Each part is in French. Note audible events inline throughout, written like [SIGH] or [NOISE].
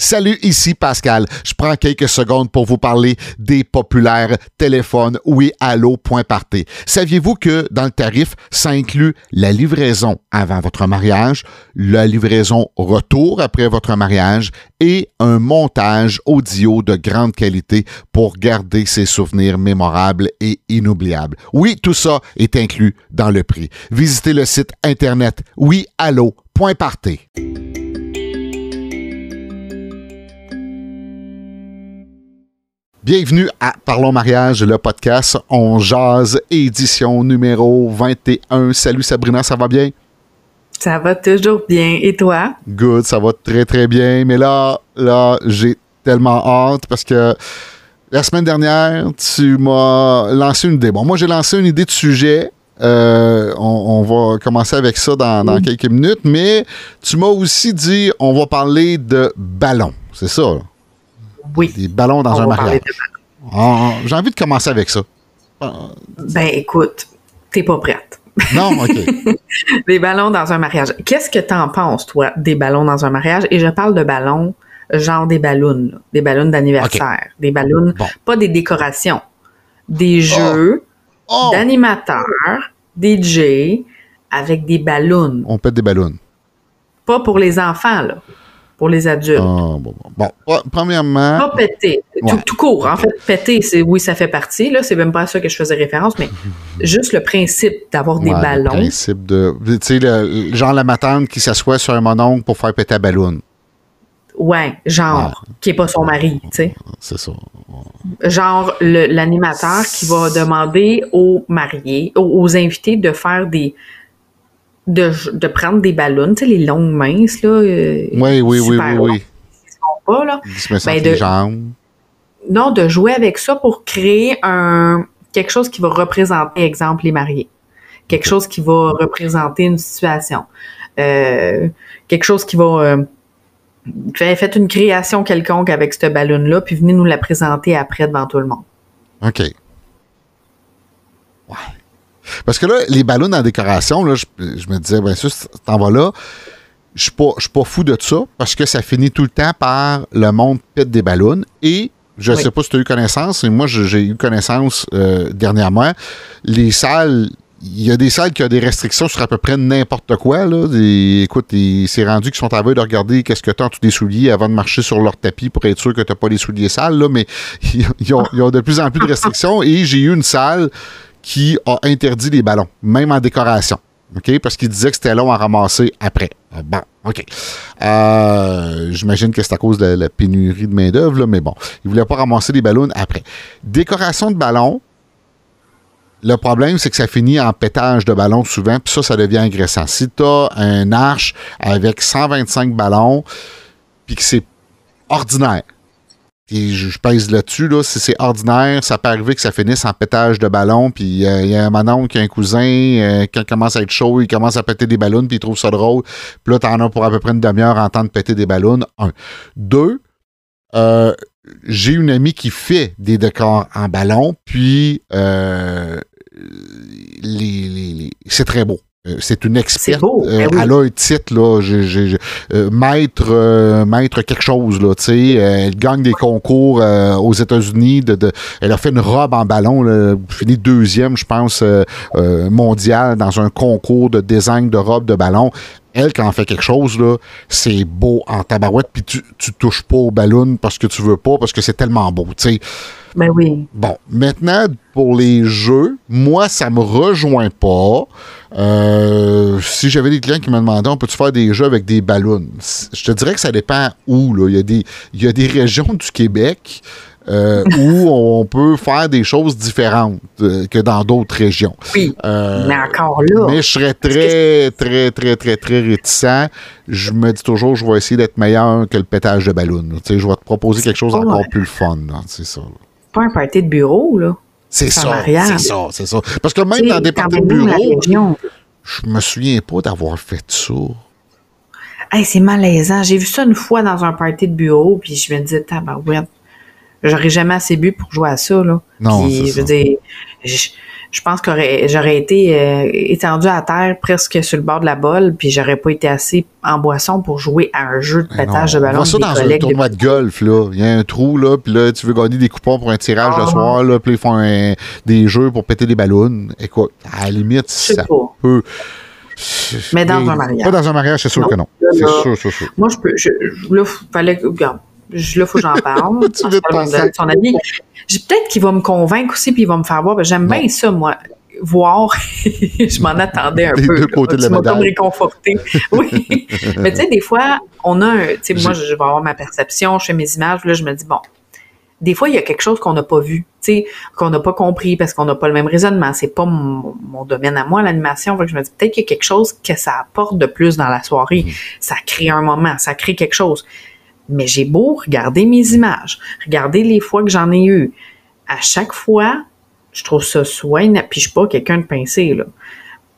Salut, ici Pascal. Je prends quelques secondes pour vous parler des populaires téléphones oui allo.party. Saviez-vous que dans le tarif, ça inclut la livraison avant votre mariage, la livraison retour après votre mariage et un montage audio de grande qualité pour garder ses souvenirs mémorables et inoubliables? Oui, tout ça est inclus dans le prix. Visitez le site internet oui-allo.party. Bienvenue à Parlons Mariage, le podcast On Jazz, édition numéro 21. Salut Sabrina, ça va bien? Ça va toujours bien. Et toi? Good, ça va très très bien. Mais là, là, j'ai tellement hâte parce que la semaine dernière, tu m'as lancé une idée. Bon, moi, j'ai lancé une idée de sujet. Euh, on, on, va commencer avec ça dans, dans quelques minutes, mais tu m'as aussi dit on va parler de ballon. C'est ça? Là? Oui. Des ballons dans On un mariage. Ah, J'ai envie de commencer avec ça. Ah, Ben écoute, t'es pas prête. Non, OK. [LAUGHS] Des ballons dans un mariage. Qu'est-ce que t'en penses, toi, des ballons dans un mariage? Et je parle de ballons, genre des ballons, là. des ballons d'anniversaire, des ballons, Bon. pas des décorations, des jeux Oh! d'animateurs, DJ, avec des ballons. On pète des ballons. Pas pour les enfants, là, pour les adultes. Ah, bon, bon. Bon, pre- premièrement, Pas péter. Tout, Ouais. tout court. En fait, péter, c'est oui, ça fait partie. Là, c'est même pas à ça que je faisais référence, mais [LAUGHS] juste le principe d'avoir des ouais, le ballons. principe de. Tu sais, le- genre la matante qui s'assoit sur un mononcle pour faire péter la ballon. Ouais, genre, qui est pas son mari, tu sais. C'est ça. Genre, l'animateur qui va demander aux mariés, aux, aux invités de faire des. De, de prendre des ballons, tu sais, les longues minces, là. euh, Oui, oui, oui, oui, oui. se font pas, là. Il se Ben, entre les de- jambes. Non, de jouer avec ça pour créer un quelque chose qui va représenter, exemple, les mariés. Quelque chose qui va représenter une situation. Euh, quelque chose qui va... Euh, fait- faites une création quelconque avec ce ballon-là, puis venez nous la présenter après devant tout le monde. OK. Ouais. Parce que là, les ballons en décoration, là, je, je me disais, bien sûr, t'en vas là, je suis pas, je suis pas fou de ça parce que ça finit tout le temps par le monde pète des ballons et je Oui. sais pas si tu as eu connaissance, et moi j'ai eu connaissance euh, dernièrement, les salles, il y a des salles qui ont des restrictions sur à peu près n'importe quoi. Là. Des- écoute, c'est rendu qu'ils sont à veille de regarder qu'est-ce que tu as en dessous des souliers avant de marcher sur leur tapis pour être sûr que tu pas les souliers sales, là, mais [LAUGHS] ils, ils ont, ils ont de plus en plus de restrictions et j'ai eu une salle qui a interdit les ballons, même en décoration. Parce qu'il disait que c'était long à ramasser après. Ah, Bon, OK. Euh, J'imagine que c'est à cause de la pénurie de main-d'œuvre, mais bon. Il ne voulait pas ramasser les ballons après. Décoration de ballons, le problème, c'est que ça finit en pétage de ballons souvent, puis ça, ça devient agressant. Si tu as un arche avec 125 ballons, puis que c'est ordinaire, et je, je pèse là-dessus, là, si c'est ordinaire, ça peut arriver que ça finisse en pétage de ballon, puis euh, il y a un manon qui a un cousin, euh, quand il commence à être chaud, il commence à péter des ballons, puis il trouve ça drôle, puis là, t'en as pour à peu près une demi-heure à entendre péter des ballons. Un. Deux, euh, j'ai une amie qui fait des décors en ballon, puis euh, les, les- les- c'est très beau. Euh, C'est une experte. beau, Euh, ben oui. Elle a un titre, là, euh, maître, euh, maître quelque chose, là, tu sais. Elle gagne des concours aux États-Unis. De, de- elle a fait une robe en ballon, là, fini deuxième, je pense, mondial dans un concours de design de robe de ballon. Elle, quand elle fait quelque chose, là, c'est beau en tabarouette, puis tu, tu touches pas au ballon parce que tu veux pas, parce que c'est tellement beau, tu sais. Ben oui. Bon, maintenant, pour les jeux, moi, ça me rejoint pas. Euh, si j'avais des clients qui me demandaient, on peut-tu faire des jeux avec des ballons? Je te dirais que ça dépend où. Là. Il, y a des, il y a des régions du Québec euh, [LAUGHS] où on peut faire des choses différentes euh, que dans d'autres régions. Oui. Euh, mais encore là. mais je serais très, très, très, très, très réticent. Je me dis toujours, je vais essayer d'être meilleur que le pétage de ballon. là. Tu sais, je vais te proposer quelque chose encore plus le fun. C'est ça. pas un party de bureau, là. C'est ça, c'est ça, c'est ça. Parce que même dans des parties de bureau, je me souviens pas d'avoir fait ça. Hey, c'est malaisant. J'ai vu ça une fois dans un party de bureau, puis je me disais, tabarouette, j'aurais jamais assez bu pour jouer à ça, là. Non, Puis, je ça. veux dire, je- je pense que j'aurais été euh, étendu à terre presque sur le bord de la bolle, puis j'aurais pas été assez en boisson pour jouer à un jeu de pétage de ballon. On ça dans un tournoi de golf, là. Il y a un trou, là, puis là, tu veux gagner des coupons pour un tirage Ah. le soir, là, puis ils font un- des jeux pour péter des ballons. Écoute, à la limite, ça pas. peut. Mais dans un mariage. Pas dans un mariage, c'est sûr Non. que non. C'est sûr, c'est sûr. Moi, je peux. Je, là, fallait que. Regarde, je- là, faut que j'en [LAUGHS] parle. Tu veux son ami. J'ai- Peut-être qu'il va me convaitre aussi, puis il va me faire voir. que J'aime bien ça, moi. Voir, [LAUGHS] je m'en attendais un Les peu. deux côtés de la médaille. réconforté. [LAUGHS] Oui. Mais tu sais, des fois, on a un. Tu sais, moi, je vais avoir ma perception, je fais mes images, là, je me dis, bon, des fois, il y a quelque chose qu'on n'a pas vu, tu sais, qu'on n'a pas compris parce qu'on n'a pas le même raisonnement. C'est pas mon, mon domaine à moi, l'animation. Que je me dis, peut-être qu'il y a quelque chose que ça apporte de plus dans la soirée. Ça crée un moment, ça crée quelque chose. Mais j'ai beau regarder mes images, regarder les fois que j'en ai eu. À chaque fois, je trouve ça soit Puis je suis pas quelqu'un de pincé, là.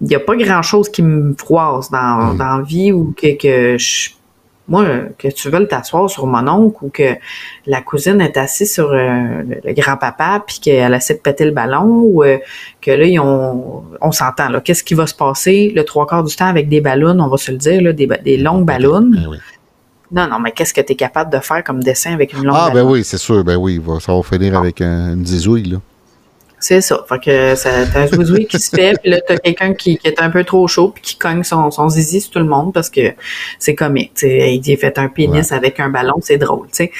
Il n'y a pas grand-chose qui me froisse dans, dans la vie ou que, que je- moi, que tu veuilles t'asseoir sur mon oncle ou que la cousine est assise sur euh, le, grand-papa puis qu'elle essaie de péter le ballon ou euh, que là, ils ont, on s'entend, là. Qu'est-ce qui va se passer? Le trois quarts du temps avec des ballons, on va se le dire, là, des, longues ballons? Ben oui. Non, non, mais qu'est-ce que tu es capable de faire comme dessin avec une longue Ah, ben oui, c'est sûr. Ben oui, ça va finir avec un- une zizouille, là. C'est ça. Fait que t'as un zouzoui qui se fait, [LAUGHS] puis là, t'as quelqu'un qui, qui est un peu trop chaud, puis qui cogne son, son zizi sur tout le monde parce que c'est comique. tu sais. Il a fait un pénis avec un ballon, c'est drôle, tu sais.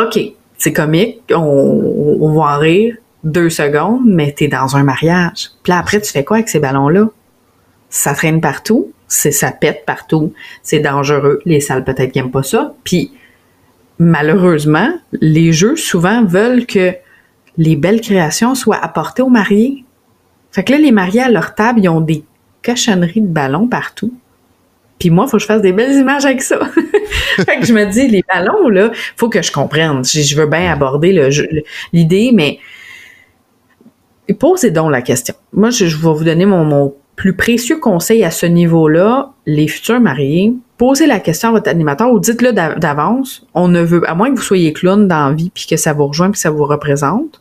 OK, c'est comique, on, on va en rire deux secondes, mais t'es dans un mariage. Puis là, après, tu fais quoi avec ces ballons-là? Ça traîne partout, c'est ça pète partout, c'est dangereux. Les salles peut-être qui aiment pas ça. Puis malheureusement, les jeux souvent veulent que les belles créations soient apportées aux mariés. Fait que là, les mariés à leur table, ils ont des cochonneries de ballons partout. Puis moi, il faut que je fasse des belles images avec ça. [LAUGHS] fait que je me dis, les ballons, là, faut que je comprenne. Je, veux bien aborder l'idée, mais posez donc la question. Moi, je, je vais vous donner mon, mon plus précieux conseil à ce niveau-là. Les futurs mariés, posez la question à votre animateur ou dites-le d'a- d'avance. On ne veut, à moins que vous soyez clown dans la vie puis que ça vous rejoint puis que ça vous représente.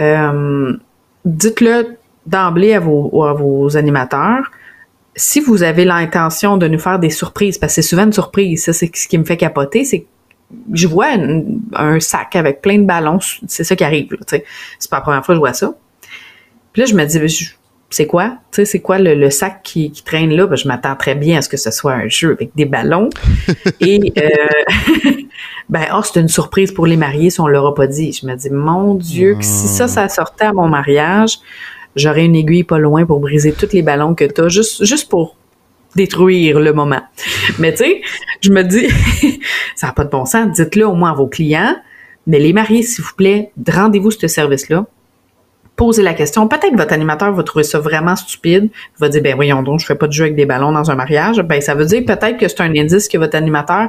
Euh, dites-le d'emblée à vos, à vos animateurs. Si vous avez l'intention de nous faire des surprises, parce que c'est souvent une surprise, ça c'est ce qui me fait capoter, c'est que je vois un sac avec plein de ballons, c'est ça qui arrive. C'est pas la première fois que je vois ça. Puis là, je me dis, je- c'est quoi? Tu sais, c'est quoi le, le sac qui, qui traîne là? Ben, je m'attends très bien à ce que ce soit un jeu avec des ballons. [LAUGHS] Et euh, [LAUGHS] ben, oh, c'est une surprise pour les mariés si on leur a pas dit. Je me dis, mon Dieu, que si ça, ça sortait à mon mariage, j'aurais une aiguille pas loin pour briser tous les ballons que t'as, juste, juste pour détruire le moment. [LAUGHS] Mais tu sais, je me dis, ça n'a pas de bon sens. Dites-le au moins à vos clients. Mais les mariés, s'il vous plaît, rendez-vous ce service-là posez la question. Peut-être que votre animateur va trouver ça vraiment stupide. Il va dire, ben voyons donc, je fais pas de jeu avec des ballons dans un mariage. Ben, ça veut dire peut-être que c'est un indice que votre animateur,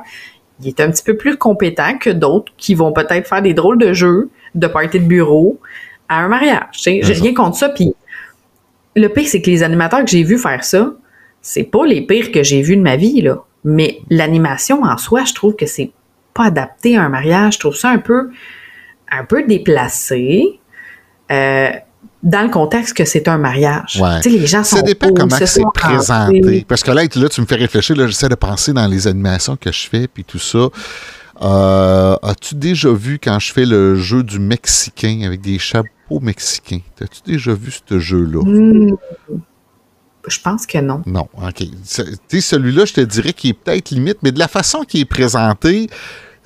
il est un petit peu plus compétent que d'autres qui vont peut-être faire des drôles de jeux, de party de bureau à un mariage. tu sais. J'ai rien contre ça. Puis le pire, c'est que les animateurs que j'ai vus faire ça, c'est pas les pires que j'ai vus de ma vie, là. Mais l'animation en soi, je trouve que c'est pas adapté à un mariage. Je trouve ça un peu, un peu déplacé. Euh, dans le contexte que c'est un mariage. Ouais. Tu sais, les gens sont Ça dépend beaux, comment c'est présenté. rentrés. Parce que là, là, tu me fais réfléchir, là, j'essaie de penser dans les animations que je fais, puis tout ça. Euh, As-tu déjà vu quand je fais le jeu du Mexicain avec des chapeaux mexicains? As-tu déjà vu ce jeu-là? Hmm. Je pense que non. Non, OK. Tu sais, celui-là, je te dirais qu'il est peut-être limite, mais de la façon qu'il est présenté,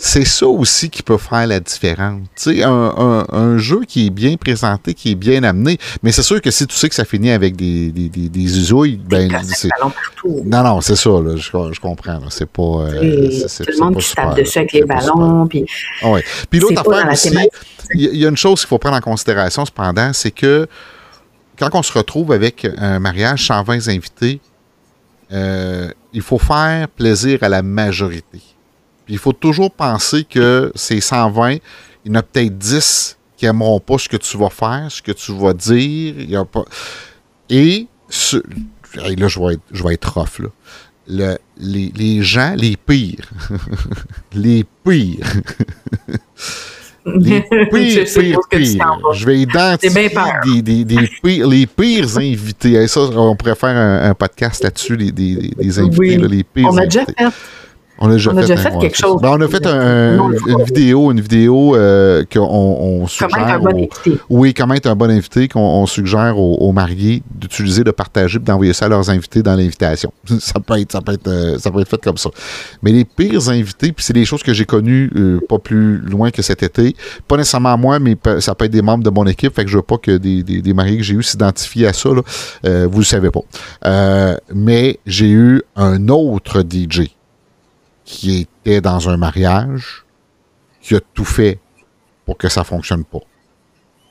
c'est ça aussi qui peut faire la différence. Tu sais, un, un- un jeu qui est bien présenté, qui est bien amené, mais c'est sûr que si tu sais que ça finit avec des, des, des, des usouilles, ben, c'est... Non, non, c'est ça, là, je, je comprends. C'est pas... euh, c'est- tout le monde qui super, tape dessus avec les ballons. Puis Ah ouais. Puis l'autre affaire aussi, thématique. il y, a- il y a une chose qu'il faut prendre en considération cependant, c'est que quand on se retrouve avec un mariage 120 invités, euh, il faut faire plaisir à la majorité. Il faut toujours penser que ces 120, il y en a peut-être 10 qui n'aimeront pas ce que tu vas faire, ce que tu vas dire. Il y a pas... Et ce- hey, là, je vais être, je vais être rough, là. Le- les, les gens, les pires, [LAUGHS] les pires, Les [LAUGHS] pires, Je pires, pires. vais identifier des, des- des pires- les pires invités. Et ça, on pourrait faire un, un podcast là-dessus, les, des, invités, Oui. là, les pires On a déjà invités. fait. On a déjà on a fait, déjà fait ouais, quelque chose. Ben, on a fait un- Non, une vidéo, une vidéo euh, qu'on on suggère. Comment être un bon invité. oui, comment être un bon invité qu'on on suggère aux, aux mariés d'utiliser, de partager, puis d'envoyer ça à leurs invités dans l'invitation. [LAUGHS] Ça peut être, ça peut être, euh, ça peut être fait comme ça. Mais les pires invités, puis c'est des choses que j'ai connues euh, pas plus loin que cet été. Pas nécessairement moi, mais ça peut être des membres de mon équipe. Fait que je veux pas que des, des, des mariés que j'ai eu s'identifient à ça. Là. Euh, vous le savez pas. Euh, mais j'ai eu un autre DJ qui était dans un mariage, qui a tout fait pour que ça fonctionne pas.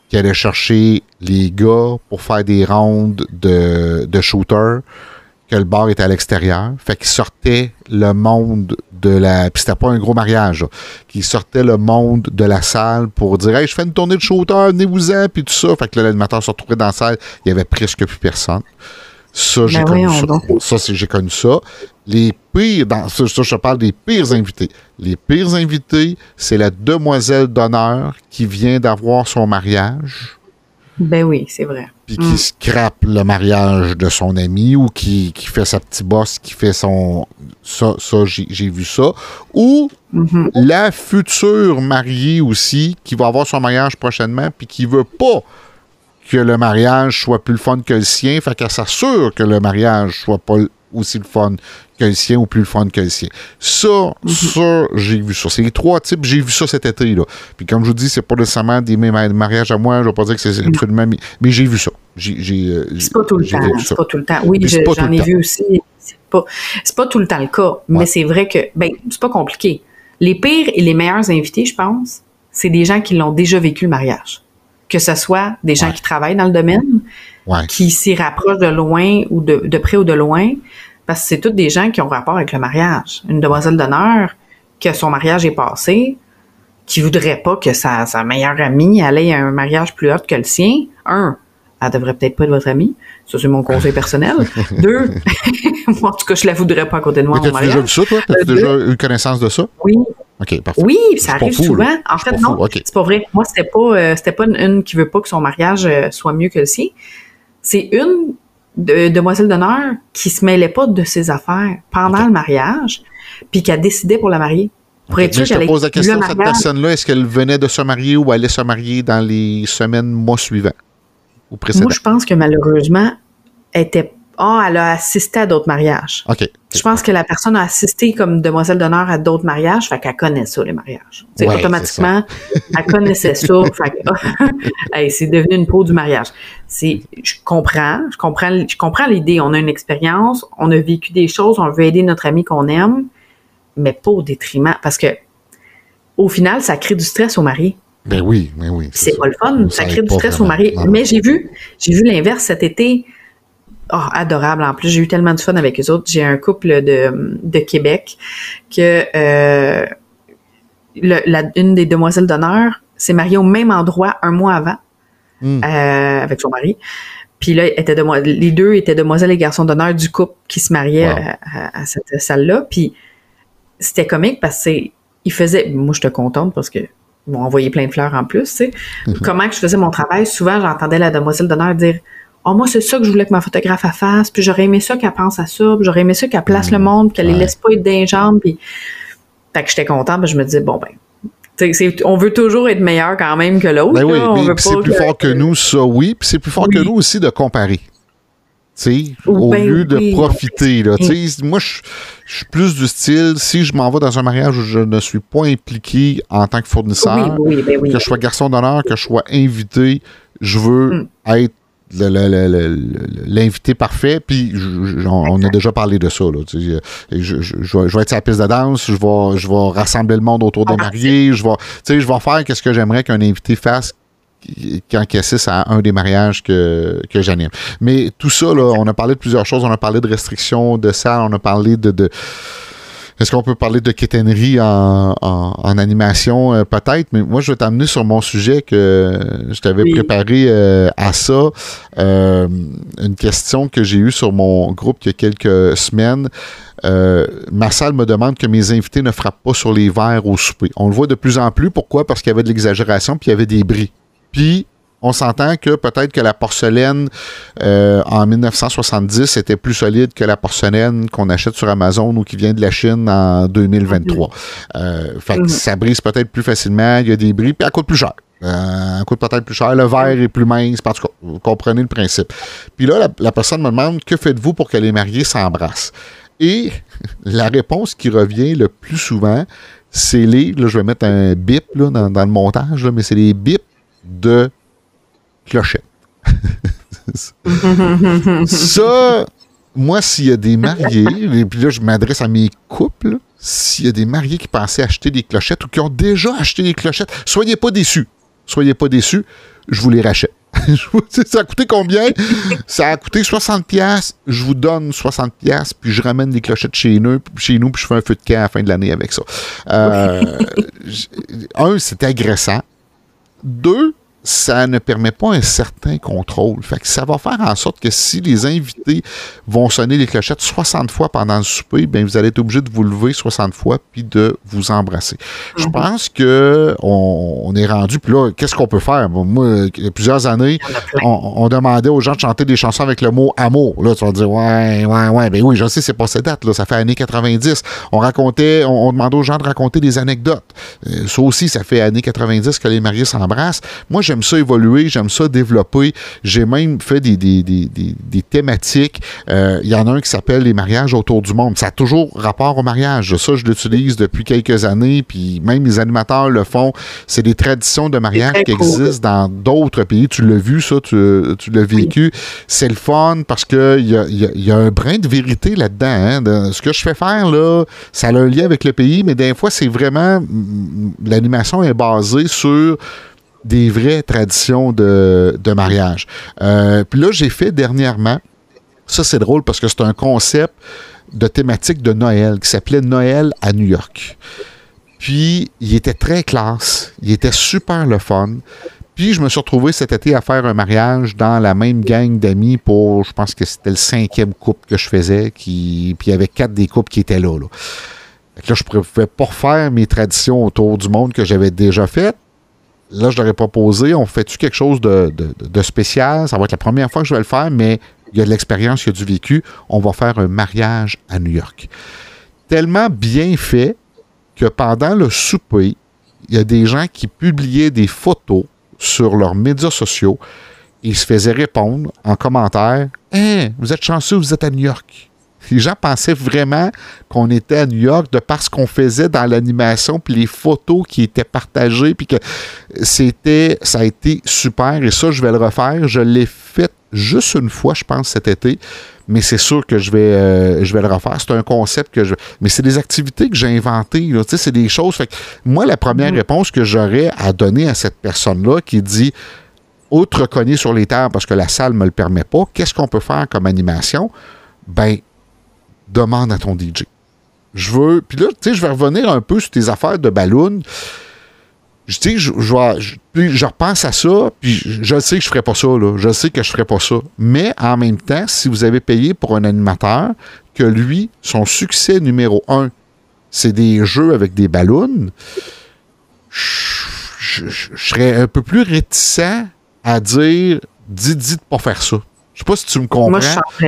Qui allait chercher les gars pour faire des rondes de, de shooter, que le bar était à l'extérieur. Fait qu'il sortait le monde de la. Puis c'était pas un gros mariage, là. Qu'il sortait le monde de la salle pour dire Hey, je fais une tournée de shooter, venez-vous-en, puis tout ça. Fait que l'animateur se retrouvait dans la salle, il y avait presque plus personne. Ça, j'ai Ben connu ça. Ça, c'est, j'ai connu ça. Les pires, dans, ça, ça, je parle des pires invités. Les pires invités, c'est la demoiselle d'honneur qui vient d'avoir son mariage, Ben oui, c'est vrai. puis qui Mm. scrape le mariage de son ami ou qui, qui fait sa petite bosse, qui fait son. Ça, ça j'ai, vu ça. Ou Mhm. la future mariée aussi, qui va avoir son mariage prochainement, puis qui veut pas que le mariage soit plus le fun que le sien, fait qu'elle s'assure que le mariage soit pas aussi le fun que le sien ou plus le fun que le sien. Ça, ça, j'ai vu ça. C'est les trois types, j'ai vu ça cet été, là. Puis comme je vous dis, c'est pas nécessairement des mes mariages à moi, je vais pas dire que c'est absolument... Mais, mais j'ai vu ça. Euh, C'est pas tout le temps. C'est pas tout le temps. Oui, je- j'en ai vu aussi. C'est pas, pas tout le temps le cas. Mais c'est vrai que, ben, c'est pas compliqué. Les pires et les meilleurs invités, je pense, c'est des gens qui l'ont déjà vécu le mariage. Que ce soit des gens Ouais. qui travaillent dans le domaine, Ouais. qui s'y rapprochent de loin ou de, de près ou de loin, parce que c'est tous des gens qui ont rapport avec le mariage. Une demoiselle d'honneur, que son mariage est passé, qui voudrait pas que sa, sa meilleure amie allait à un mariage plus haut que le sien. Un, elle devrait peut-être pas être votre amie. Ça, c'est mon conseil personnel. [LAUGHS] Deux, [LAUGHS] moi, en tout cas, je la voudrais pas à côté de moi, t'as-tu déjà vu ça, toi? T'as-tu Euh, déjà eu connaissance de ça? Oui, OK, parfait. oui, ça arrive fou, souvent. là. En fait, non, c'est pas vrai. Moi, c'était pas, euh, c'était pas une, une qui veut pas que son mariage euh, soit mieux que le sien. C'est une de- demoiselle d'honneur qui se mêlait pas de ses affaires pendant le mariage, puis qui a décidé pour la marier. Pour Ok, être sûr mais je te pose la question, cette personne-là, est-ce qu'elle venait de se marier ou allait se marier dans les semaines, mois suivants? Ou? Moi, je pense que malheureusement, elle était. Ah, elle a assisté à d'autres mariages. OK. Je pense que la personne a assisté comme demoiselle d'honneur à d'autres mariages, fait qu'elle connaît ça, les mariages. C'est Ouais, automatiquement, [LAUGHS] elle connaissait ça, fait que, [LAUGHS] hey, c'est devenu une peau du mariage. C'est, je comprends, je comprends, je comprends l'idée. On a une expérience, on a vécu des choses, on veut aider notre ami qu'on aime, mais pas au détriment, parce que, au final, ça crée du stress au mari. Ben oui, ben oui. C'est pas le fun, Ça crée du stress au mari. Mais j'ai vu, j'ai vu l'inverse cet été. Oh, adorable. En plus, j'ai eu tellement de fun avec eux autres. J'ai un couple de, de Québec que euh, le- la- une des demoiselles d'honneur s'est mariée au même endroit un mois avant Hmm. euh, avec son mari. Puis là, était les deux étaient demoiselles et garçons d'honneur du couple qui se mariait Wow. à, à- à cette salle-là. Puis c'était comique parce qu'ils faisaient... Moi, j'étais contente parce que m'ont envoyé plein de fleurs en plus, tu sais. Comment que je faisais mon travail, souvent, j'entendais la demoiselle d'honneur dire « Oh, moi, c'est ça que je voulais que ma photographe fasse, puis j'aurais aimé ça qu'elle pense à ça, puis j'aurais aimé ça qu'elle place le monde, puis qu'elle les Ouais. laisse pas être les jambes, puis... » Fait que j'étais contente, puis je me disais « Bon, ben... » tu sais, c'est- On veut toujours être meilleur quand même que l'autre. Ben oui, mais c'est plus fort que nous, ça, oui. Puis c'est plus fort Oui. que nous aussi de comparer. Au ben lieu de profiter. Là, moi, je suis plus du style, si je m'en vais dans un mariage où je ne suis pas impliqué en tant que fournisseur, Oui, ben que je sois garçon d'honneur, que je sois invité, je veux Mm. être l'invité parfait. Puis on, on a déjà parlé de ça. Là, je, je- je vais, je vais être sur la piste de danse, je vais, je vais rassembler le monde autour des Ah, mariés, je vais, je vais faire ce que j'aimerais qu'un invité fasse quand il assiste à un des mariages que, que j'anime. Mais tout ça, là, on a parlé de plusieurs choses. On a parlé de restrictions de salle, on a parlé de, de Est-ce qu'on peut parler de quétainerie en, en, animation, euh, peut-être? Mais moi, je vais t'amener sur mon sujet que je t'avais préparé euh, à ça. Euh, une question que j'ai eue sur mon groupe il y a quelques semaines. ma salle me demande que mes invités ne frappent pas sur les verres au souper. On le voit de plus en plus. Pourquoi? Parce qu'il y avait de l'exagération puis il y avait des bris. Puis, on s'entend que peut-être que la porcelaine euh, en 1970 était plus solide que la porcelaine qu'on achète sur Amazon ou qui vient de la Chine en 2023. Euh, fait que mhm. ça brise peut-être plus facilement, il y a des bris, puis elle coûte plus cher. Euh, elle coûte peut-être plus cher, le verre est plus mince, en tout cas, vous comprenez le principe. Puis là, la, personne me demande que faites-vous pour que les mariés s'embrassent? Et [LAUGHS] la réponse qui revient le plus souvent, c'est les, là je vais mettre un bip là, dans, le montage, mais c'est les bips de clochette. [LAUGHS] ça, moi, s'il y a des mariés, et puis là, je m'adresse à mes couples, s'il y a des mariés qui pensaient acheter des clochettes ou qui ont déjà acheté des clochettes, soyez pas déçus. Soyez pas déçus, je vous les rachète. [LAUGHS] ça a coûté combien? Ça a coûté 60$. Je vous donne 60$, puis je ramène des clochettes chez nous, chez nous puis je fais un feu de camp à la fin de l'année avec ça. Euh, un, c'est agressant. Deux, ça ne permet pas un certain contrôle. Fait que ça va faire en sorte que si les invités vont sonner les clochettes 60 fois pendant le souper, bien, vous allez être obligé de vous lever 60 fois puis de vous embrasser. Je mhm. pense que on, est rendu, puis là, qu'est-ce qu'on peut faire? moi, il y a plusieurs années, on, demandait aux gens de chanter des chansons avec le mot amour. Là, tu vas dire, ouais, ouais, ouais, ben oui, je sais, c'est pas cette date, là, ça fait années 90. On racontait, on, demandait aux gens de raconter des anecdotes. Euh, ça aussi, ça fait années 90 que les mariés s'embrassent. Moi, j'aime ça évoluer, j'aime ça développer. J'ai même fait des, des, thématiques. Euh, il y en a un qui s'appelle les mariages autour du monde. Ça a toujours rapport au mariage. Ça, je l'utilise depuis quelques années, puis même les animateurs le font. C'est des traditions de mariage qui existent dans d'autres pays. Tu l'as vu, ça, tu, l'as vécu. C'est le fun parce qu'il y a, y, a, un brin de vérité là-dedans. Hein. Ce que je fais faire, là, ça a un lien avec le pays, mais des fois, c'est vraiment. L'animation est basée sur des vraies traditions de, mariage. Euh, puis là, j'ai fait dernièrement, ça c'est drôle parce que c'est un concept de thématique de Noël qui s'appelait Noël à New York. Puis, il était très classe, il était super le fun. Puis, je me suis retrouvé cet été à faire un mariage dans la même gang d'amis pour, je pense que c'était le cinquième couple que je faisais, qui, puis il y avait quatre des couples qui étaient là. Là, là je ne pouvais pas refaire mes traditions autour du monde que j'avais déjà faites là, je leur ai proposé, on fait-tu quelque chose de, spécial? Ça va être la première fois que je vais le faire, mais il y a de l'expérience, il y a du vécu. On va faire un mariage à New York. Tellement bien fait que pendant le souper, il y a des gens qui publiaient des photos sur leurs médias sociaux ils se faisaient répondre en commentaire Hein, vous êtes chanceux, vous êtes à New York. Les gens pensaient vraiment qu'on était à New York de parce qu'on faisait dans l'animation, puis les photos qui étaient partagées, puis que c'était, ça a été super. Et ça, je vais le refaire. Je l'ai fait juste une fois, je pense, cet été. Mais c'est sûr que je vais, euh, je vais le refaire. C'est un concept que je. Mais c'est des activités que j'ai inventées. Là. C'est des choses. Fait moi, la première mm-hmm. réponse que j'aurais à donner à cette personne-là qui dit Outre cogner sur les terres parce que la salle ne me le permet pas, qu'est-ce qu'on peut faire comme animation? Ben, demande à ton DJ. Je veux. Puis là, tu sais, je vais revenir un peu sur tes affaires de ballon. Je, sais, je, je, je, repense à ça, puis je, sais que je ne ferai pas ça, là. Je sais que je ne ferai pas ça. Mais en même temps, si vous avez payé pour un animateur, que lui, son succès numéro un, c'est des jeux avec des ballons, je, serais un peu plus réticent à dire dis, dis de pas faire ça. Je sais pas si tu me comprends. Moi, je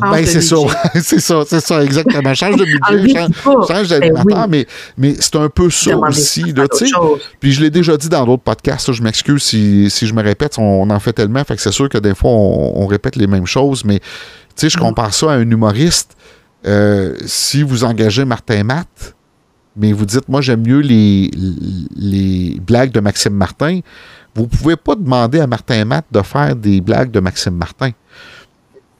ben, c'est ça, [LAUGHS] c'est ça, c'est ça, exactement. [LAUGHS] Change de budget, change, change ben d'animateur, mais, mais c'est un peu ça aussi. Là, puis je l'ai déjà dit dans d'autres podcasts, je m'excuse si, si, je me répète, on, en fait tellement, fait que c'est sûr que des fois, on, répète les mêmes choses, mais je mm. compare ça à un humoriste. Euh, si vous engagez Martin Matt, mais vous dites, moi, j'aime mieux les, les blagues de Maxime Martin, vous ne pouvez pas demander à Martin Matt de faire des blagues de Maxime Martin.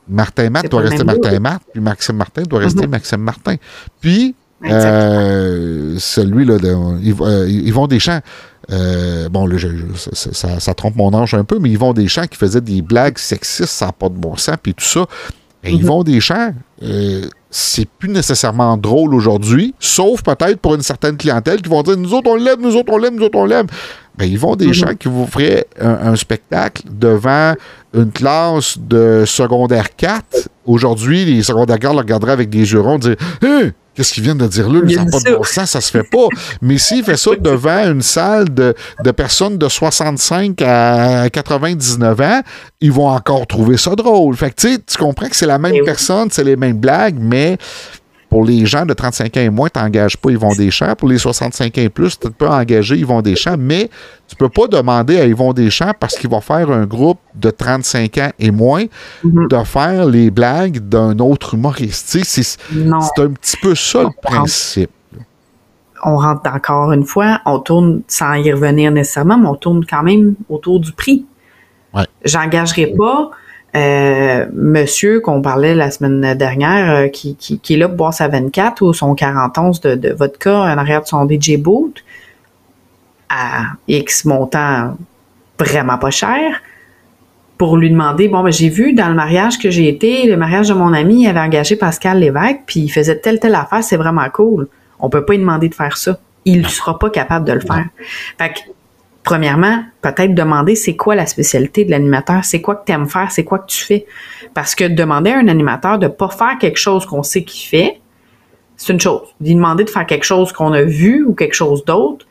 Martin Matt doit rester Martin Matt, puis Maxime Martin doit rester mhm. Maxime Martin. Puis, euh, celui-là, de, euh, Yvon Deschamps, euh, bon, là, ça, trompe mon ange un peu, mais Yvon Deschamps qui faisait des blagues sexistes, ça n'a pas de bon sens, puis tout ça. Et mm -hmm. Yvon Deschamps, euh, c'est plus nécessairement drôle aujourd'hui, sauf peut-être pour une certaine clientèle qui vont dire Nous autres, on l'aime, nous autres, on l'aime, nous autres, on l'aime. Ben, ils vont des mhm. gens qui vous feraient un, spectacle devant une classe de secondaire 4. Aujourd'hui, les secondaires 4 le regarderaient avec des jurons dire hein? Qu'est-ce qu'ils viennent de dire là? Ça n'a pas de bon sens, ça se fait pas. [LAUGHS] Mais s'il fait ça devant une salle de, de, personnes de 65 à 99 ans, ils vont encore trouver ça drôle. Fait que tu comprends que c'est la même eh personne, c'est les mêmes blagues, mais pour les gens de 35 ans et moins, tu n'engages pas Yvon Deschamps. Pour les 65 ans et plus, tu peux engager Yvon Deschamps, mais tu peux pas demander à Yvon Deschamps parce qu'il va faire un groupe de 35 ans et moins mhm. de faire les blagues d'un autre humoriste. C'est un petit peu ça le principe. On rentre encore une fois, on tourne sans y revenir nécessairement, mais on tourne quand même autour du prix. Ouais. J'engagerai pas euh, monsieur qu'on parlait la semaine dernière, euh, qui, qui, est là pour boire sa 24 ou son 40 onces de, de vodka en arrière de son DJ boot à X montant vraiment pas cher pour lui demander bon ben j'ai vu dans le mariage que j'ai été le mariage de mon ami il avait engagé Pascal Lévesque puis il faisait telle telle affaire c'est vraiment cool. On peut pas lui demander de faire ça. Il sera pas capable de le faire. Fait que premièrement, peut-être demander c'est quoi la spécialité de l'animateur, c'est quoi que tu aimes faire, c'est quoi que tu fais. Parce que demander à un animateur de pas faire quelque chose qu'on sait qu'il fait, c'est une chose. Demander de faire quelque chose qu'on a vu ou quelque chose d'autre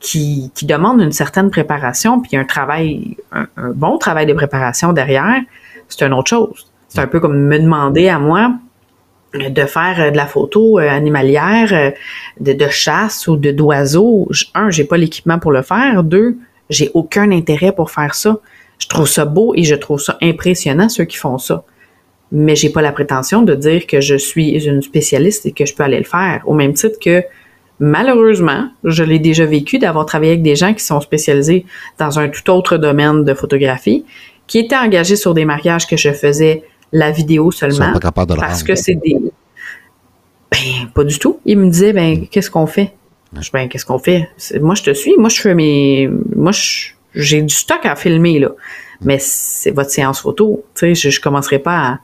qui, qui demande une certaine préparation, puis un travail, un, bon travail de préparation derrière, c'est une autre chose. C'est un peu comme me demander à moi de faire euh, de la photo euh, animalière, euh, de, chasse ou de d'oiseaux. Un, j'ai pas l'équipement pour le faire. Deux, j'ai aucun intérêt pour faire ça. Je trouve ça beau et je trouve ça impressionnant ceux qui font ça. Mais j'ai pas la prétention de dire que je suis une spécialiste et que je peux aller le faire. Au même titre que malheureusement, je l'ai déjà vécu d'avoir travaillé avec des gens qui sont spécialisés dans un tout autre domaine de photographie, qui étaient engagés sur des mariages que je faisais la vidéo seulement. parce que c'est des. Ben, pas du tout. Il me disait, ben, qu'est-ce qu'on fait? Je ben, qu'est-ce qu'on fait? Moi, je te suis. Moi, je fais mes. Moi, j'ai du stock à filmer, là. Mais c'est votre séance photo. Tu sais, je, je commencerai pas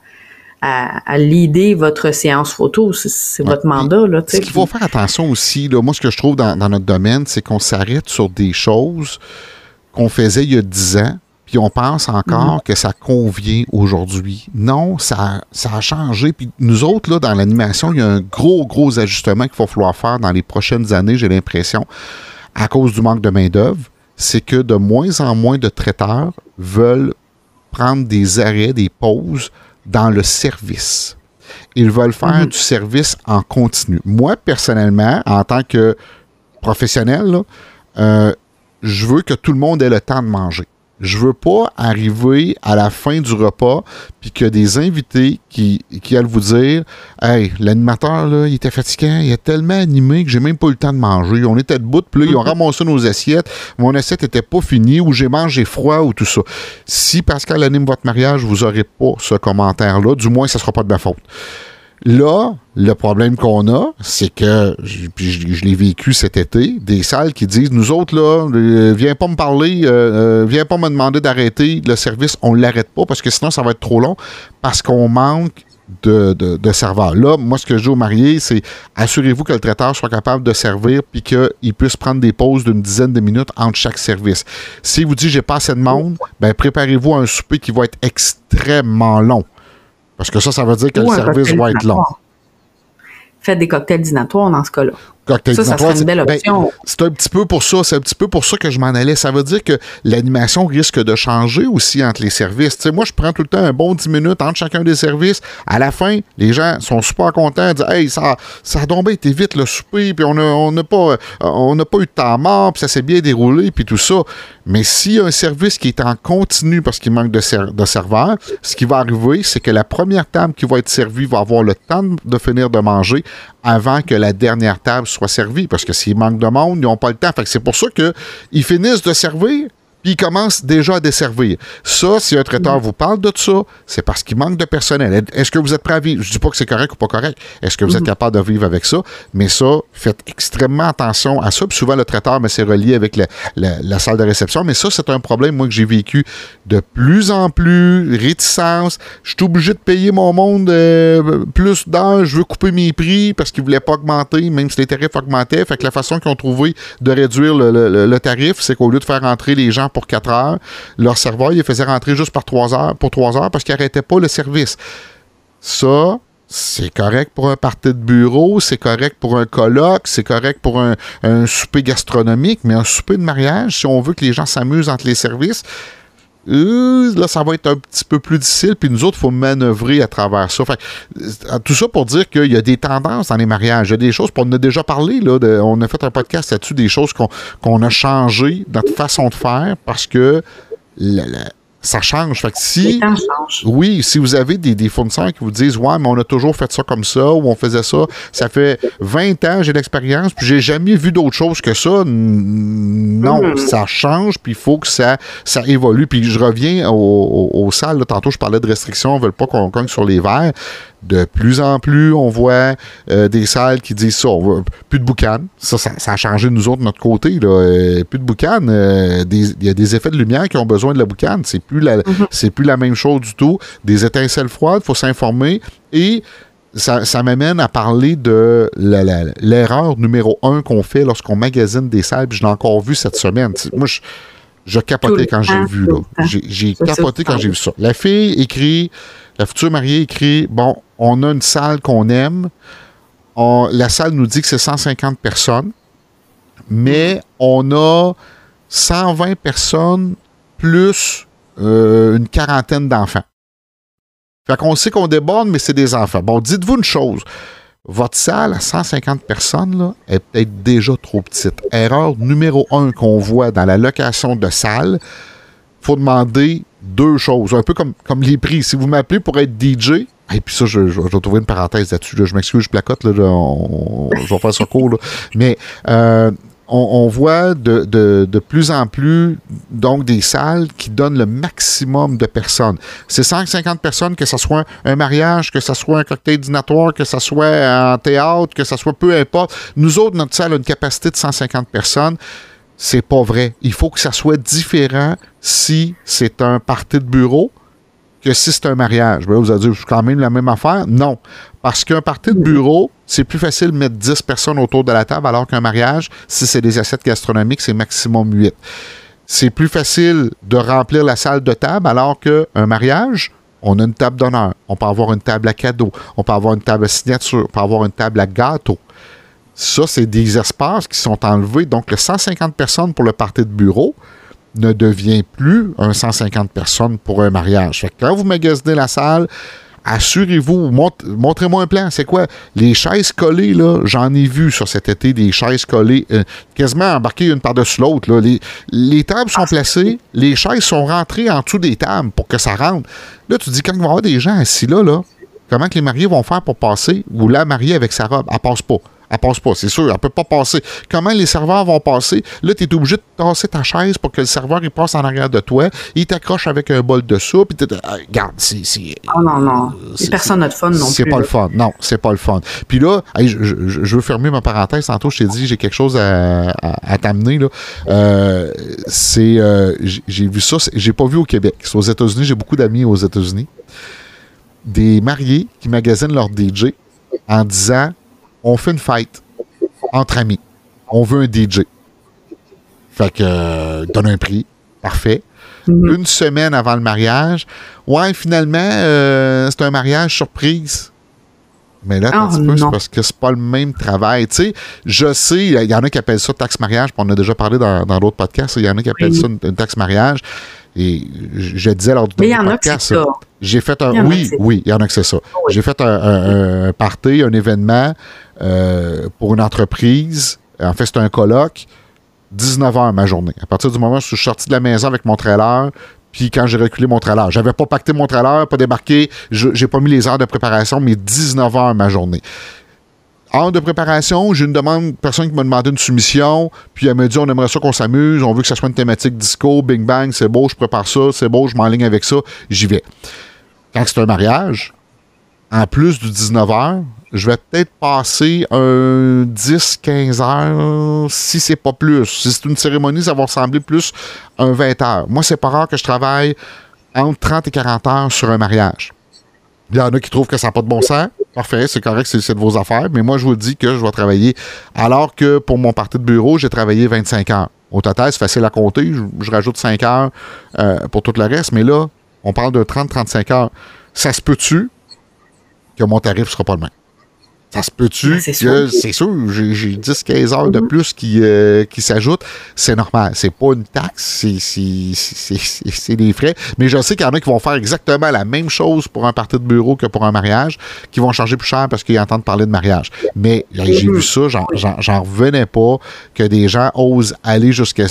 à, à, l'idée votre séance photo. C'est votre mandat. Là, ce qu'il faut faire attention aussi, là, moi, ce que je trouve dans, dans notre domaine, c'est qu'on s'arrête sur des choses qu'on faisait il y a 10 ans, puis on pense encore mhm. que ça convient aujourd'hui. Non, ça, ça a changé. Puis nous autres, là, dans l'animation, il y a un gros, gros ajustement qu'il va falloir faire dans les prochaines années, j'ai l'impression, à cause du manque de main-d'œuvre. C'est que de moins en moins de traiteurs veulent prendre des arrêts, des pauses dans le service. Ils veulent faire mhm. du service en continu. Moi, personnellement, en tant que professionnel, euh, je veux que tout le monde ait le temps de manger. Je veux pas arriver à la fin du repas puis que des invités qui, qui allent vous dire Hey, l'animateur, là, il était fatiguant, il est tellement animé que j'ai même pas eu le temps de manger. On était debout, puis là, ils ont ramassé nos assiettes. Mon assiette était pas finie ou j'ai mangé froid ou tout ça. Si Pascal anime votre mariage, vous aurez pas ce commentaire-là. Du moins, ça sera pas de ma faute. Là, le problème qu'on a, c'est que, puis je, l'ai vécu cet été, des salles qui disent, nous autres, là, euh, viens pas me parler, euh, euh, viens pas me demander d'arrêter le service, on l'arrête pas parce que sinon ça va être trop long, parce qu'on manque de, serveurs. Là, moi, ce que je dis aux mariés, c'est assurez-vous que le traiteur soit capable de servir puis qu'il puisse prendre des pauses d'une dizaine de minutes entre chaque service. S'il vous dit j'ai pas assez de monde, ben préparez-vous un souper qui va être extrêmement long. Parce que ça, ça veut dire que le service va être long. Faites des cocktails dînatoires dans ce cas-là ça, ça serait une belle ben, option. c'est un petit peu pour ça. C'est un petit peu pour ça que je m'en allais. Ça veut dire que l'animation risque de changer aussi entre les services. moi, je prends tout le temps un bon 10 minutes entre chacun des services. À la fin, les gens sont super contents. Disent Hey, ça, ça a tombé été vite le souper, puis on n'a on pas, on pas eu de temps mort, puis ça s'est bien déroulé, puis tout ça. Mais s'il y a un service qui est en continu parce qu'il manque de, de serveurs, ce qui va arriver, c'est que la première table qui va être servie va avoir le temps de finir de manger avant que la dernière table soit servie. Parce que s'il manque de monde, ils n'ont pas le temps. Fait que c'est pour ça qu'ils finissent de servir, puis il commence déjà à desservir. Ça, si un traiteur Mm. vous parle de ça, c'est parce qu'il manque de personnel. Est-ce que vous êtes prêt à vivre? Je dis pas que c'est correct ou pas correct. Est-ce que vous êtes capable de vivre avec ça? Mais ça, faites extrêmement attention à ça. Puis souvent, le traiteur, mais c'est relié avec la, la- la salle de réception. Mais ça, c'est un problème, moi, que j'ai vécu de plus en plus. Réticence. Je suis obligé de payer mon monde euh, plus d'heures. Je veux couper mes prix parce qu'ils voulaient pas augmenter, même si les tarifs augmentaient. Fait que la façon qu'ils ont trouvé de réduire le, le- le- le tarif, c'est qu'au lieu de faire rentrer les gens pour 4 heures, leur serveur, il les faisait rentrer juste par 3 heures, pour 3 heures parce qu'ils n'arrêtaient pas le service. Ça, c'est correct pour un party de bureau, c'est correct pour un colloque, c'est correct pour un souper gastronomique, mais un souper de mariage, si on veut que les gens s'amusent entre les services, euh, là, ça va être un petit peu plus difficile, puis nous autres, il faut manœuvrer à travers ça. Fait euh, tout ça pour dire qu'il y a des tendances dans les mariages. Il y a des choses, on en a déjà parlé, là, de- on a fait un podcast là-dessus, des choses qu'on qu'on a changé, notre façon de faire, parce que la- la- ça change. Fait que si... Oui, si vous avez des, des fournisseurs qui vous disent Ouais, mais on a toujours fait ça comme ça, ou on faisait ça, ça fait 20 ans, j'ai l'expérience, puis j'ai jamais vu d'autre chose que ça. Non, Mhm. ça change, puis il faut que ça, ça évolue. Puis je reviens au- au- aux salles. tantôt, je parlais de restrictions, on ne veut pas qu'on cogne sur les verres. De plus en plus, on voit euh, des salles qui disent ça. On veut- plus de boucan. Ça, ça, ça a changé nous autres de notre côté. Là. Euh, plus de boucan. euh, Il y a des effets de lumière qui ont besoin de la boucane. C'est plus la, c'est plus la même chose du tout. Des étincelles froides, il faut s'informer. Et ça, ça m'amène à parler de l'erreur numéro un qu'on fait lorsqu'on magasine des salles. Puis je l'ai encore vu cette semaine. Moi, je, capotais quand j'ai vu. là. J'ai capoté quand j'ai vu ça. La fille écrit, la future mariée écrit Bon, on a une salle qu'on aime. La salle nous dit que c'est 150 personnes, mais on a 120 personnes plus euh, une quarantaine d'enfants. Fait qu'on sait qu'on déborde, mais c'est des enfants. Bon, dites-vous une chose. Votre salle à 150 personnes là, est peut-être déjà trop petite. Erreur numéro un qu'on voit dans la location de salle, faut demander deux choses. Un peu comme, comme les prix. Si vous m'appelez pour être DJ, et puis ça, je, vais trouver une parenthèse là-dessus. là. Je m'excuse, je placote, là, on- je vais faire court. là. Mais euh, on, voit de, de- plus en plus donc des salles qui donnent le maximum de personnes. C'est 150 personnes, que ce soit un mariage, que ce soit un cocktail dînatoire, que ce soit en théâtre, que ce soit peu importe. Nous autres, notre salle a une capacité de 150 personnes. C'est pas vrai. Il faut que ça soit différent si c'est un party de bureau que si c'est un mariage. Ben vous allez dire, c'est quand même la même affaire? Non. Parce qu'un party de bureau, c'est plus facile de mettre 10 personnes autour de la table, alors qu'un mariage, si c'est des assiettes gastronomiques, c'est maximum 8. C'est plus facile de remplir la salle de table, alors qu'un mariage, on a une table d'honneur. On peut avoir une table à cadeaux. On peut avoir une table à signature. On peut avoir une table à gâteau. Ça, c'est des espaces qui sont enlevés. Donc, le 150 personnes pour le party de bureau ne devient plus un 150 personnes pour un mariage. Fait que quand vous magasinez la salle, assurez-vous, mont- montrez-moi un plan. C'est quoi? Les chaises collées, là, j'en ai vu sur cet été des chaises collées, euh, quasiment embarquées une par-dessus l'autre. les tables sont placées, les chaises sont rentrées en dessous des tables pour que ça rentre. Là, tu dis, quand il va y avoir des gens assis là, là, comment que les mariés vont faire pour passer ou la mariée avec sa robe? Elle passe pas. Elle passe pas, c'est sûr, elle peut pas passer. Comment les serveurs vont passer? Là, tu es obligé de tasser ta chaise pour que le serveur il passe en arrière de toi, il t'accroche avec un bol de soupe, ah, regarde, c'est. c'est- Oh non, non. c'est- Personne n'a de fun non plus. c'est pas là. le fun. Non, c'est pas le fun. Puis là, hey, je, je- je veux fermer ma parenthèse. Tantôt, je t'ai dit, j'ai quelque chose à, à- à t'amener. là. Euh, c'est, euh, j'ai vu ça. J'ai pas vu au Québec. Aux États-Unis. J'ai beaucoup d'amis aux États-Unis. Des mariés qui magasinent leur DJ en disant on fait une fête entre amis. On veut un DJ. Fait que, euh, donne un prix. Parfait Mhm. une semaine avant le mariage. Ouais, finalement, euh, c'est un mariage surprise. Mais là, Oh, un petit peu, c'est parce que c'est pas le même travail. Tu sais, je sais, il y en a qui appellent ça taxe mariage, puis on a déjà parlé dans dans d'autres podcasts, il y en a qui appellent Oui. ça une, une taxe mariage. Et je, disais lors du en podcast, ça. j'ai fait un. En Oui, oui, il y en a que c'est ça. Oui. J'ai fait un, un- un party, un événement euh, pour une entreprise. En fait, c'était un colloque. 19 heures ma journée. À partir du moment où je suis sorti de la maison avec mon trailer, puis quand j'ai reculé mon trailer. J'avais pas pacté mon trailer, pas débarqué, j'ai pas mis les heures de préparation, mais 19 heures ma journée. en de préparation, j'ai une demande, personne qui m'a demandé une soumission, puis elle me dit on aimerait ça qu'on s'amuse, on veut que ça soit une thématique disco, bing bang, c'est beau, je prépare ça, c'est beau, je m'enligne avec ça, j'y vais. Quand c'est un mariage, en plus du 19h, je vais peut-être passer un 10-15 heures, si c'est pas plus. Si c'est une cérémonie, ça va ressembler plus à un 20 heures. Moi, c'est pas rare que je travaille entre 30 et 40 heures sur un mariage. Il y en a qui trouvent que ça n'a pas de bon sens. Parfait, c'est correct, c'est de vos affaires. Mais moi, je vous dis que je vais travailler. Alors que pour mon parti de bureau, j'ai travaillé 25 heures. Au total, c'est facile à compter. Je, rajoute 5 heures euh, pour tout le reste. Mais là, on parle de 30-35 heures. Ça se peut-tu? Que mon tarif ne sera pas le même? Ça se peut-tu ben, c'est sûr, j'ai 10-15 heures de mm-hmm. plus qui, euh, qui s'ajoutent. C'est normal. C'est pas une taxe, c'est des frais. Mais je sais qu'il y en a qui vont faire exactement la même chose pour un parti de bureau que pour un mariage, qui vont charger plus cher parce qu'ils entendent parler de mariage. Mais j'ai vu ça, j'en revenais pas que des gens osent aller jusqu'à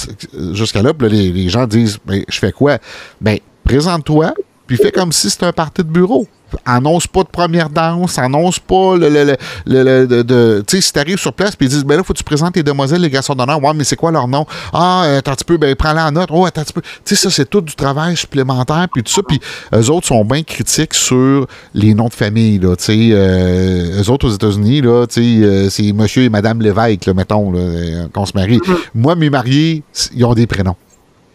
jusqu'à là. Puis les, les, gens disent ben, Je fais quoi? Ben, présente-toi, puis fais comme si c'était un parti de bureau annonce pas de première danse, annonce pas le. le, le, de, tu sais, si t'arrives sur place, puis ils disent, ben là, faut que tu présentes les demoiselles, les garçons d'honneur. Ouais, mais c'est quoi leur nom? Ah, euh, attends un petit peu, ben prends-la en note. Oh, attends un petit peu. Tu sais, ça, c'est tout du travail supplémentaire, puis tout ça. Puis eux autres sont bien critiques sur les noms de famille, là. Tu sais, euh, eux autres aux États-Unis, là, tu sais, euh, c'est monsieur et madame Lévesque, là, mettons, qu'on se marie. Mm-hmm. Moi, mes mariés, ils ont des prénoms.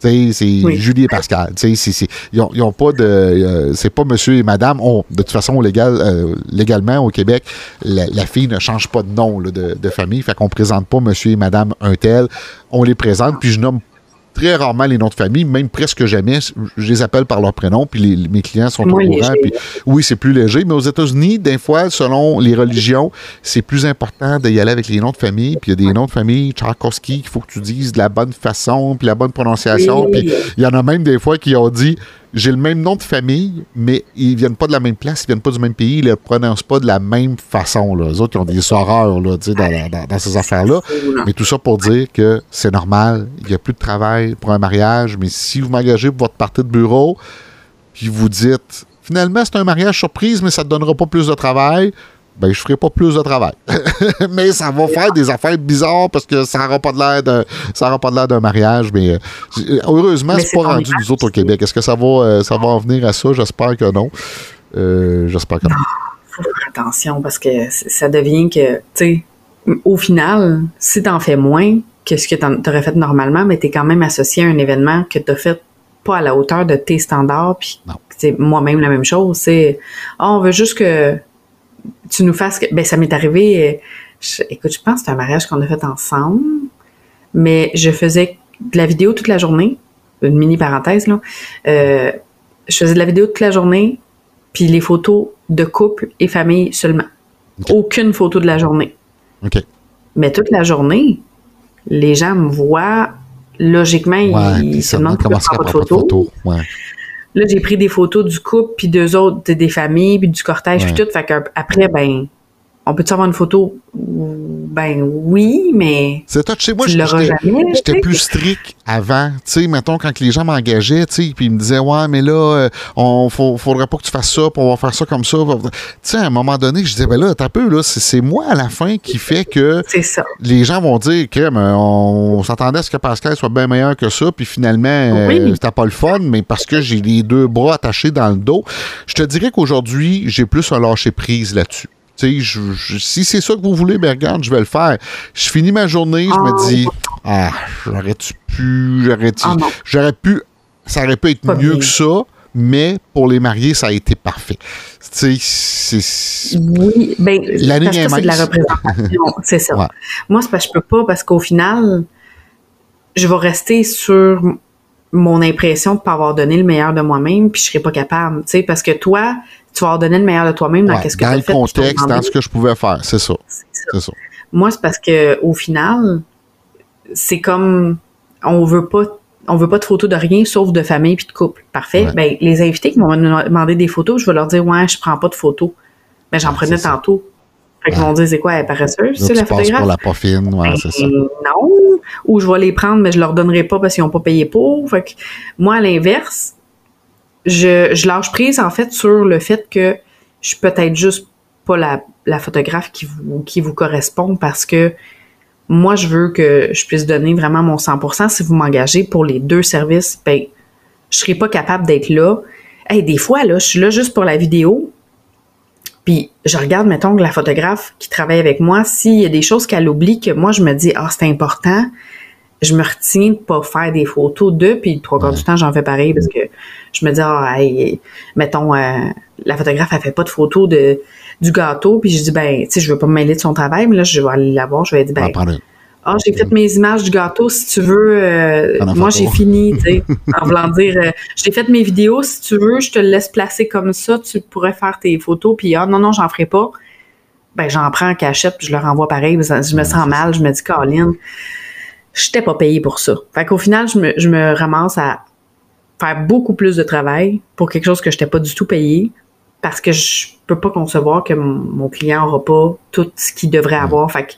C'est Julie et Pascal. ils n'ont pas de. Euh, c'est pas monsieur et madame. de toute façon, légal, euh, légalement, au Québec, la, fille ne change pas de nom de, de, famille. Fait qu'on présente pas monsieur et madame un tel. On les présente, puis je nomme très rarement les noms de famille, même presque jamais. Je les appelle par leur prénom, puis mes clients sont au courant. oui, c'est plus léger, mais aux États-Unis, des fois, selon les religions, c'est plus important d'y aller avec les noms de famille. Puis il y a des noms de famille, Tchaikovsky, qu'il faut que tu dises de la bonne façon, puis la bonne prononciation. Puis il y en a même des fois qui ont dit j'ai le même nom de famille, mais ils viennent pas de la même place, ils viennent pas du même pays, ils le prononcent pas de la même façon. Là. Les autres, ils ont des horreurs là, dans, dans, ces affaires-là. Mais tout ça pour dire que c'est normal, il n'y a plus de travail pour un mariage, mais si vous m'engagez pour votre partie de bureau, puis vous dites finalement c'est un mariage surprise, mais ça ne te donnera pas plus de travail, ben je ferai pas plus de travail. [LAUGHS] mais ça va faire des affaires bizarres parce que ça n'aura pas de l'air d'un ça aura pas de l'air d'un mariage. Mais euh, heureusement, c'est pas rendu nous autres au Québec. Est-ce que ça va euh, ça va en venir à ça? J'espère que non. Euh, j'espère que non. Faut faire attention parce que ça devient que, tu sais, au final, si tu en fais moins que ce que tu aurais fait normalement, mais tu es quand même associé à un événement que tu as fait pas à la hauteur de tes standards. Puis c'est moi-même la même chose. C'est, oh, on veut juste que tu nous fasses. Ben, ça m'est arrivé. Écoute, je pense que c'est un mariage qu'on a fait ensemble, mais je faisais de la vidéo toute la journée. Une mini parenthèse, là. Euh, je faisais de la vidéo toute la journée, puis les photos de couple et famille seulement. Aucune photo de la journée. OK. Mais toute la journée, les gens me voient, logiquement, ils, se demandent pourquoi je pas de photos. Là, j'ai pris des photos du couple, puis deux autres, des familles, puis du cortège, puis tout. Fait qu'après, ben, on peut-tu avoir une photo? Ben oui, mais. C'est touché. Moi, j'étais plus strict avant. Tu sais, mettons, quand les gens m'engageaient, tu sais, puis ils me disaient, ouais, mais là, euh, on faudrait pas que tu fasses ça, puis on va faire ça comme ça. Tu sais, à un moment donné, je disais, ben là, t'as peu, là, c'est moi à la fin qui fait que. Ça. Les gens vont dire, crème, on, s'attendait à ce que Pascal soit bien meilleur que ça, puis finalement, euh, c'était pas le fun, mais parce que j'ai les deux bras attachés dans le dos. Je te dirais qu'aujourd'hui, j'ai plus un lâcher prise là-dessus si c'est ça que vous voulez, ben regarde, je vais le faire. Je finis ma journée, je me ah. dis, ah, j'aurais-tu pu, ah, j'aurais pu, ça aurait pu être mieux que ça, mais pour les mariés, ça a été parfait. Tu sais, c'est. Oui, ben, la c'est de la représentation, [LAUGHS] c'est ça. Moi, c'est parce que je peux pas, parce qu'au final, je vais rester sur mon impression de pas avoir donné le meilleur de moi-même, puis je serai pas capable, tu sais, parce que toi, tu vas avoir donné le meilleur de toi-même dans qu'est-ce que tu as fait. Dans le contexte, dans ce que je pouvais faire, c'est ça. C'est ça. Moi, c'est parce que au final, c'est comme on veut pas on veut pas de photos de rien sauf de famille puis de couple. Parfait. Ben, les invités qui m'ont demandé des photos, je vais leur dire ouais, je prends pas de photos. Mais ben, j'en prenais tantôt. Fait qu'ils vont dire c'est quoi, elle est paresseuse, c'est la photographe. pour la poffine, ouais, c'est ça. Ben, non. Ou je vais les prendre, mais je leur donnerai pas parce qu'ils n'ont pas payé pour. Fait que moi, à l'inverse, je, je lâche prise en fait sur le fait que je suis peut-être juste pas la la photographe qui vous, qui vous correspond parce que moi, je veux que je puisse donner vraiment mon 100%. Si vous m'engagez pour les deux services, ben, je serai pas capable d'être là. Hey, des fois, là, je suis là juste pour la vidéo. Puis je regarde, mettons, la photographe qui travaille avec moi, s'il y a des choses qu'elle oublie, que moi, je me dis, ah, c'est important, je me retiens de pas faire des photos de, puis trois quarts du temps, j'en fais pareil parce que je me dis, ah, hey, mettons, euh, la photographe, elle fait pas de photos de, du gâteau, puis je dis, ben, tu sais, je veux pas me mêler de son travail, mais là, je vais aller la voir, je vais dire, ben, ah, j'ai fait mes images du gâteau, si tu veux, euh, moi, j'ai fini, tu sais, [LAUGHS] en voulant dire, euh, j'ai fait mes vidéos, si tu veux, je te laisse placer comme ça, tu pourrais faire tes photos, puis ah, non, non, j'en ferai pas. Ben, j'en prends en cachette, puis je le renvoie pareil, je me sens mal, je me dis, Caroline, je n'étais pas payée pour ça. Fait qu'au final, je me, je me ramasse à faire beaucoup plus de travail pour quelque chose que je n'étais pas du tout payée parce que je peux pas concevoir que mon client aura pas tout ce qu'il devrait avoir. Fait que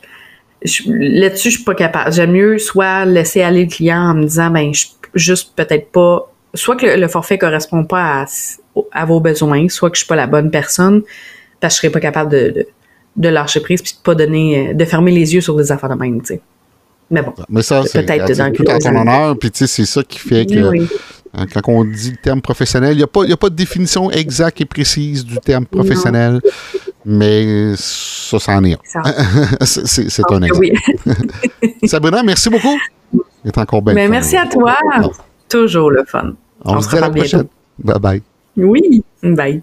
là-dessus, je suis pas capable. J'aime mieux soit laisser aller le client en me disant, ben, je, juste peut-être pas, soit que le, forfait correspond pas à, à, vos besoins, soit que je suis pas la bonne personne, parce que je serais pas capable de, de, lâcher prise puis de pas donner, de fermer les yeux sur des affaires de même, tu sais. Mais bon. Mais ça, c'est tout à ton honneur, puis tu sais, c'est ça qui fait que hein, quand on dit le terme professionnel, il n'y a, pas, a pas de définition exacte et précise du terme professionnel, mais ça, c'en est [LAUGHS] c'est un exemple. Oui. [LAUGHS] Sabrina, merci beaucoup. C'est encore bien. Mais merci à toi. Toujours le fun. On, se dit à la prochaine. Bye bye. Oui, bye.